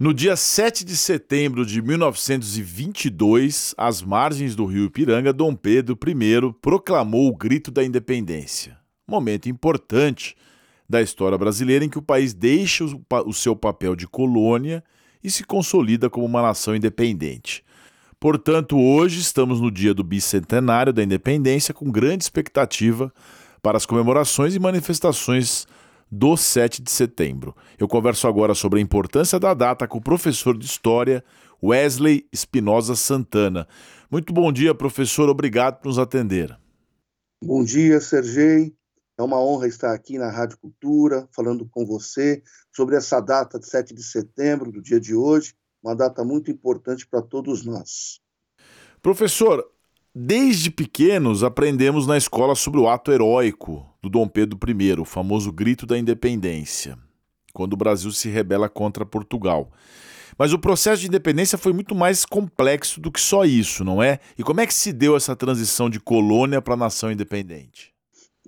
No dia 7 de setembro de 1922, às margens do rio Ipiranga, Dom Pedro I proclamou o Grito da Independência. Momento importante da história brasileira em que o país deixa o seu papel de colônia e se consolida como uma nação independente. Portanto, hoje estamos no dia do bicentenário da independência com grande expectativa para as comemorações e manifestações do 7 de setembro. Eu converso agora sobre a importância da data com o professor de História Wesley Espinosa Santana. Muito bom dia, professor. Obrigado por nos atender. Bom dia, Sergei. É uma honra estar aqui na Rádio Cultura, falando com você sobre essa data de 7 de setembro, do dia de hoje, uma data muito importante para todos nós. Professor, desde pequenos aprendemos na escola sobre o ato heróico do Dom Pedro I, o famoso grito da independência, quando o Brasil se rebela contra Portugal. Mas o processo de independência foi muito mais complexo do que só isso, não é? E como é que se deu essa transição de colônia para nação independente?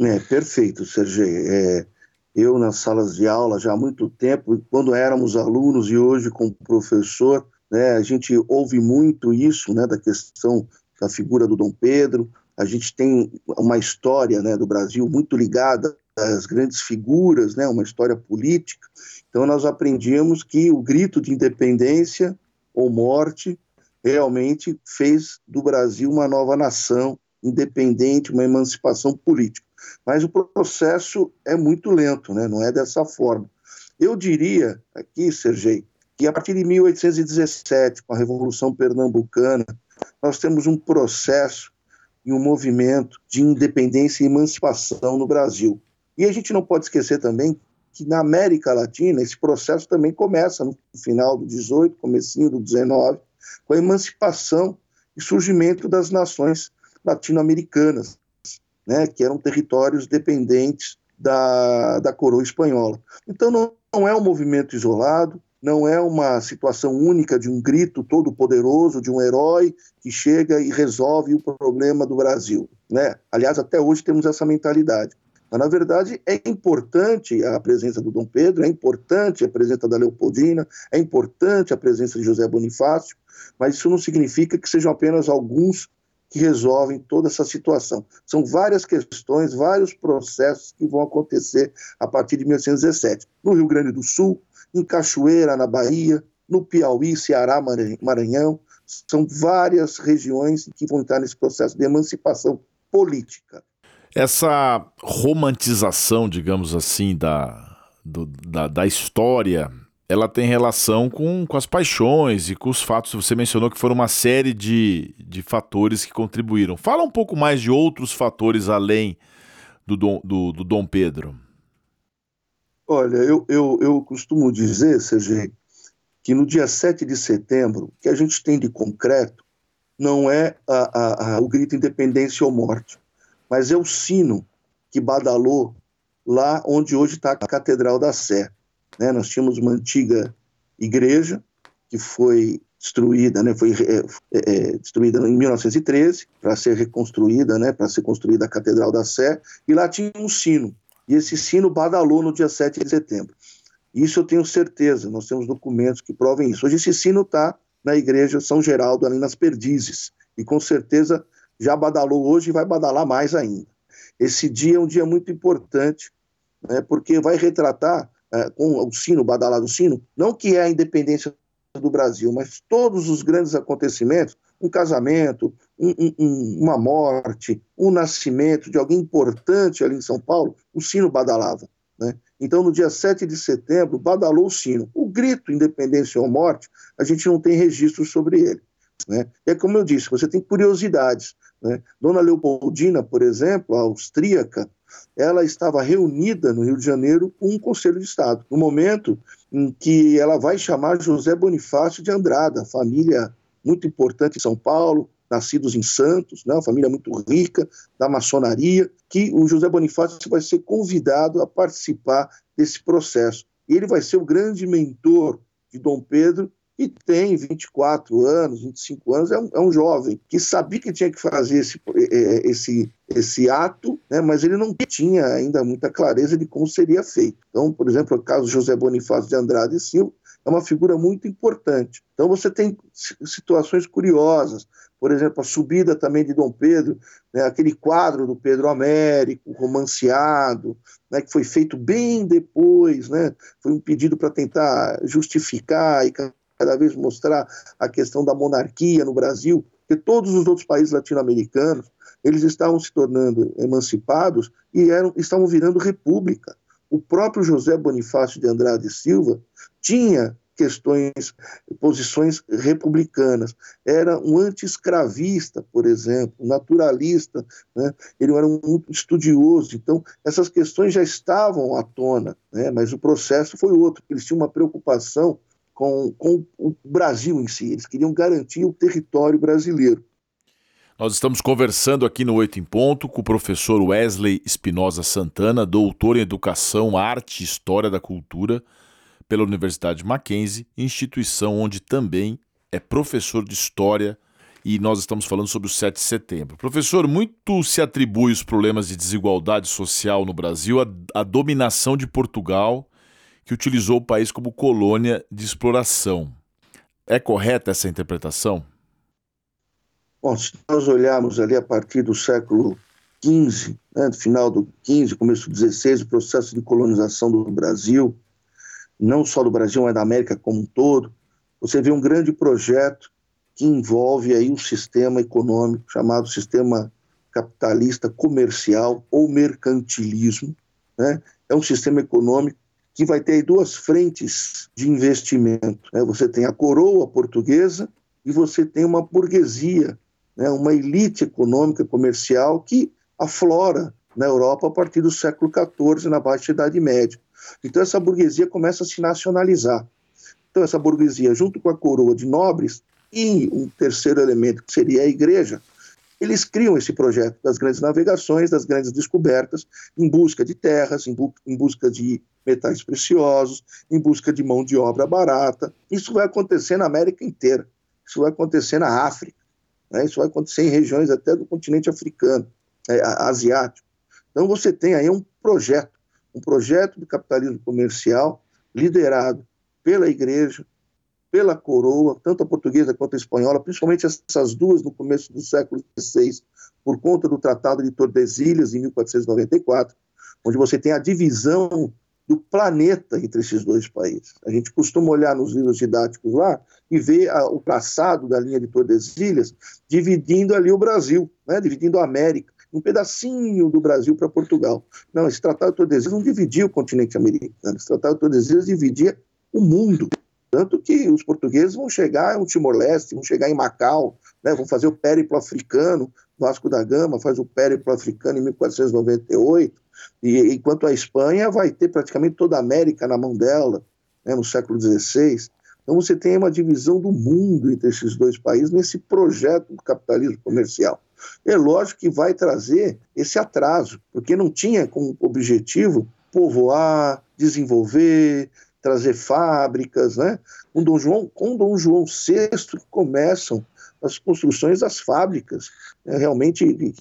É, perfeito, Sergei. É, eu, nas salas de aula, já há muito tempo, quando éramos alunos e hoje como professor, né, a gente ouve muito isso, né, da questão da figura do Dom Pedro, a gente tem uma história né, do Brasil muito ligada às grandes figuras, né, uma história política. Então, nós aprendíamos que o grito de independência ou morte realmente fez do Brasil uma nova nação independente, uma emancipação política. Mas o processo é muito lento, né? não é dessa forma. Eu diria aqui, Sergei, que a partir de 1817, com a Revolução Pernambucana, nós temos um processo e um movimento de independência e emancipação no Brasil. E a gente não pode esquecer também que na América Latina esse processo também começa no final do 18, comecinho do 19, com a emancipação e surgimento das nações latino-americanas, né, que eram territórios dependentes da, da coroa espanhola. Então não, não é um movimento isolado, não é uma situação única de um grito todo poderoso, de um herói que chega e resolve o problema do Brasil. Né? Aliás, até hoje temos essa mentalidade. Mas, na verdade, é importante a presença do Dom Pedro, é importante a presença da Leopoldina, é importante a presença de José Bonifácio, mas isso não significa que sejam apenas alguns que resolvem toda essa situação. São várias questões, vários processos que vão acontecer a partir de 1817. No Rio Grande do Sul, em Cachoeira, na Bahia, no Piauí, Ceará, Maranhão. São várias regiões que vão estar nesse processo de emancipação política. Essa romantização, digamos assim, da, do, da, da história, ela tem relação com, com as paixões e com os fatos. Você mencionou que foram uma série de, de fatores que contribuíram. Fala um pouco mais de outros fatores além do Dom, do, do Dom Pedro. Olha, eu, eu, eu costumo dizer, Sergei, que no dia 7 de setembro, o que a gente tem de concreto não é a, a, a, o grito independência ou morte, mas é o sino que badalou lá onde hoje está a Catedral da Sé. Né? Nós tínhamos uma antiga igreja que foi destruída, né? foi é, é, destruída em 1913 para ser reconstruída, né? para ser construída a Catedral da Sé, e lá tinha um sino e esse sino badalou no dia 7 de setembro. Isso eu tenho certeza, nós temos documentos que provem isso. Hoje esse sino está na igreja São Geraldo, ali nas Perdizes, e com certeza já badalou hoje e vai badalar mais ainda. Esse dia é um dia muito importante, né, porque vai retratar, é, com o sino, badalado sino, não que é a independência do Brasil, mas todos os grandes acontecimentos, um casamento, um, um, uma morte, um nascimento de alguém importante ali em São Paulo, o sino badalava. Né? Então, no dia 7 de setembro, badalou o sino. O grito independência ou morte, a gente não tem registro sobre ele. Né? É como eu disse, você tem curiosidades. Né? Dona Leopoldina, por exemplo, a austríaca, ela estava reunida no Rio de Janeiro com um Conselho de Estado, no momento em que ela vai chamar José Bonifácio de Andrada, família muito importante em São Paulo, nascidos em Santos, né, uma família muito rica da maçonaria, que o José Bonifácio vai ser convidado a participar desse processo. E ele vai ser o grande mentor de Dom Pedro e tem 24 anos, 25 anos, é um, é um jovem que sabia que tinha que fazer esse, é, é, esse, esse ato, né, mas ele não tinha ainda muita clareza de como seria feito. Então, por exemplo, o caso José Bonifácio de Andrade e Silva, é uma figura muito importante. Então você tem situações curiosas, por exemplo, a subida também de Dom Pedro, né, aquele quadro do Pedro Américo, romanceado, né, que foi feito bem depois, né, foi um pedido para tentar justificar e cada vez mostrar a questão da monarquia no Brasil, porque todos os outros países latino-americanos eles estavam se tornando emancipados e eram, estavam virando república. O próprio José Bonifácio de Andrade Silva tinha questões, posições republicanas. Era um anti-escravista, por exemplo, naturalista, né? ele era um estudioso. Então, essas questões já estavam à tona, né? mas o processo foi outro. Eles tinham uma preocupação com, com o Brasil em si, eles queriam garantir o território brasileiro. Nós estamos conversando aqui no Oito em Ponto com o professor Wesley Espinosa Santana, doutor em Educação, Arte e História da Cultura pela Universidade Mackenzie, instituição onde também é professor de História e nós estamos falando sobre o 7 de setembro. Professor, muito se atribui os problemas de desigualdade social no Brasil à, à dominação de Portugal que utilizou o país como colônia de exploração. É correta essa interpretação? Bom, se nós olharmos ali a partir do século XV, né, do final do XV, começo do XVI, o processo de colonização do Brasil, não só do Brasil, mas da América como um todo, você vê um grande projeto que envolve aí um sistema econômico chamado sistema capitalista comercial ou mercantilismo. Né? É um sistema econômico que vai ter duas frentes de investimento. Né? Você tem a coroa portuguesa e você tem uma burguesia, né? uma elite econômica comercial que aflora na Europa a partir do século XIV, na Baixa Idade Média. Então essa burguesia começa a se nacionalizar. Então essa burguesia, junto com a coroa de nobres e um terceiro elemento que seria a igreja, eles criam esse projeto das grandes navegações, das grandes descobertas, em busca de terras, em, bu em busca de metais preciosos, em busca de mão de obra barata. Isso vai acontecer na América inteira, isso vai acontecer na África, né? isso vai acontecer em regiões até do continente africano, é, asiático. Então você tem aí um projeto, um projeto de capitalismo comercial liderado pela igreja, pela coroa, tanto a portuguesa quanto a espanhola, principalmente essas duas no começo do século XVI, por conta do Tratado de Tordesilhas, em 1494, onde você tem a divisão do planeta entre esses dois países. A gente costuma olhar nos livros didáticos lá e ver a, o traçado da linha de Tordesilhas dividindo ali o Brasil, né, dividindo a América, um pedacinho do Brasil para Portugal. Não, esse Tratado de Tordesilhas não dividia o continente americano, esse Tratado de Tordesilhas dividia o mundo. Tanto que os portugueses vão chegar no Timor-Leste, vão chegar em Macau, né, vão fazer o périplo africano, Vasco da Gama faz o périplo africano em 1498, e enquanto a Espanha vai ter praticamente toda a América na mão dela, né, no século XVI. Então você tem uma divisão do mundo entre esses dois países nesse projeto do capitalismo comercial. É lógico que vai trazer esse atraso, porque não tinha como objetivo povoar, desenvolver, trazer fábricas, né? Com Dom João, com Dom João VI começam as construções das fábricas, né? realmente de,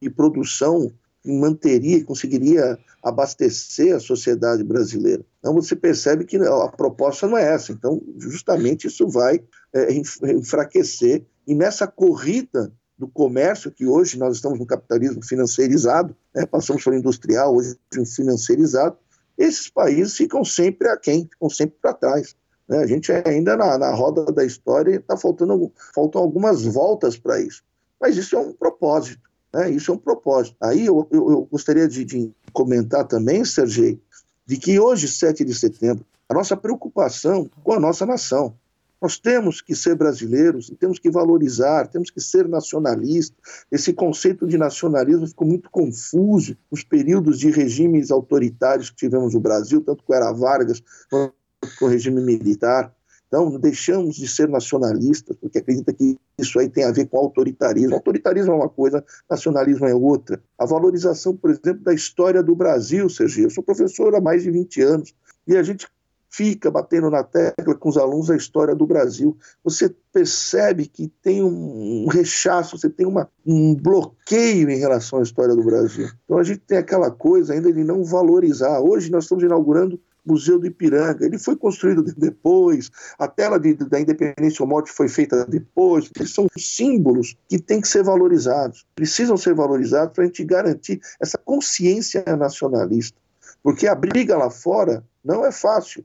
de produção que manteria conseguiria abastecer a sociedade brasileira. Então você percebe que a proposta não é essa. Então justamente isso vai é, enfraquecer e nessa corrida do comércio que hoje nós estamos no capitalismo financeirizado, né? passamos para o industrial, hoje financeirizado, esses países ficam sempre aquém, ficam sempre para trás. Né? A gente ainda na, na roda da história está faltando faltam algumas voltas para isso. Mas isso é um propósito. Né? Isso é um propósito. Aí eu, eu, eu gostaria de, de, comentar também, Sergei, de que hoje, 7 de setembro, a nossa preocupação com a nossa nação. Nós temos que ser brasileiros, temos que valorizar, temos que ser nacionalistas. Esse conceito de nacionalismo ficou muito confuso nos períodos de regimes autoritários que tivemos no Brasil, tanto com Era Vargas quanto com o regime militar. Então, deixamos de ser nacionalistas, porque acredita que isso aí tem a ver com autoritarismo. Autoritarismo é uma coisa, nacionalismo é outra. A valorização, por exemplo, da história do Brasil, Sergio. Eu sou professor há mais de 20 anos e a gente fica batendo na tecla com os alunos a história do Brasil. Você percebe que tem um, rechaço, você tem uma, um bloqueio em relação à história do Brasil. Então a gente tem aquela coisa ainda de não valorizar. Hoje nós estamos inaugurando Museu do Ipiranga. Ele foi construído depois, a tela de, da Independência ou Morte foi feita depois. Eles são símbolos que têm que ser valorizados, precisam ser valorizados para a gente garantir essa consciência nacionalista. Porque a briga lá fora não é fácil.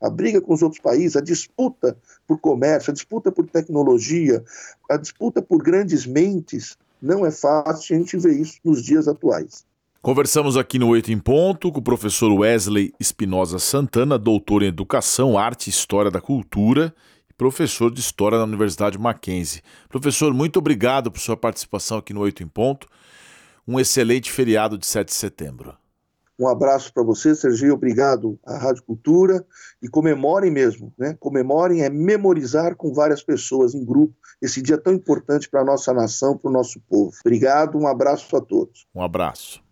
A briga com os outros países, a disputa por comércio, a disputa por tecnologia, a disputa por grandes mentes, não é fácil. A gente vê isso nos dias atuais. Conversamos aqui no Oito em Ponto com o professor Wesley Espinosa Santana, doutor em Educação, Arte e História da Cultura e professor de História na Universidade Mackenzie. Professor, muito obrigado por sua participação aqui no Oito em Ponto. Um excelente feriado de 7 de setembro. Um abraço para você, Sergio. Obrigado à Rádio Cultura. E comemorem mesmo, né? Comemorem é memorizar com várias pessoas em grupo esse dia tão importante para a nossa nação, para o nosso povo. Obrigado, um abraço a todos. Um abraço.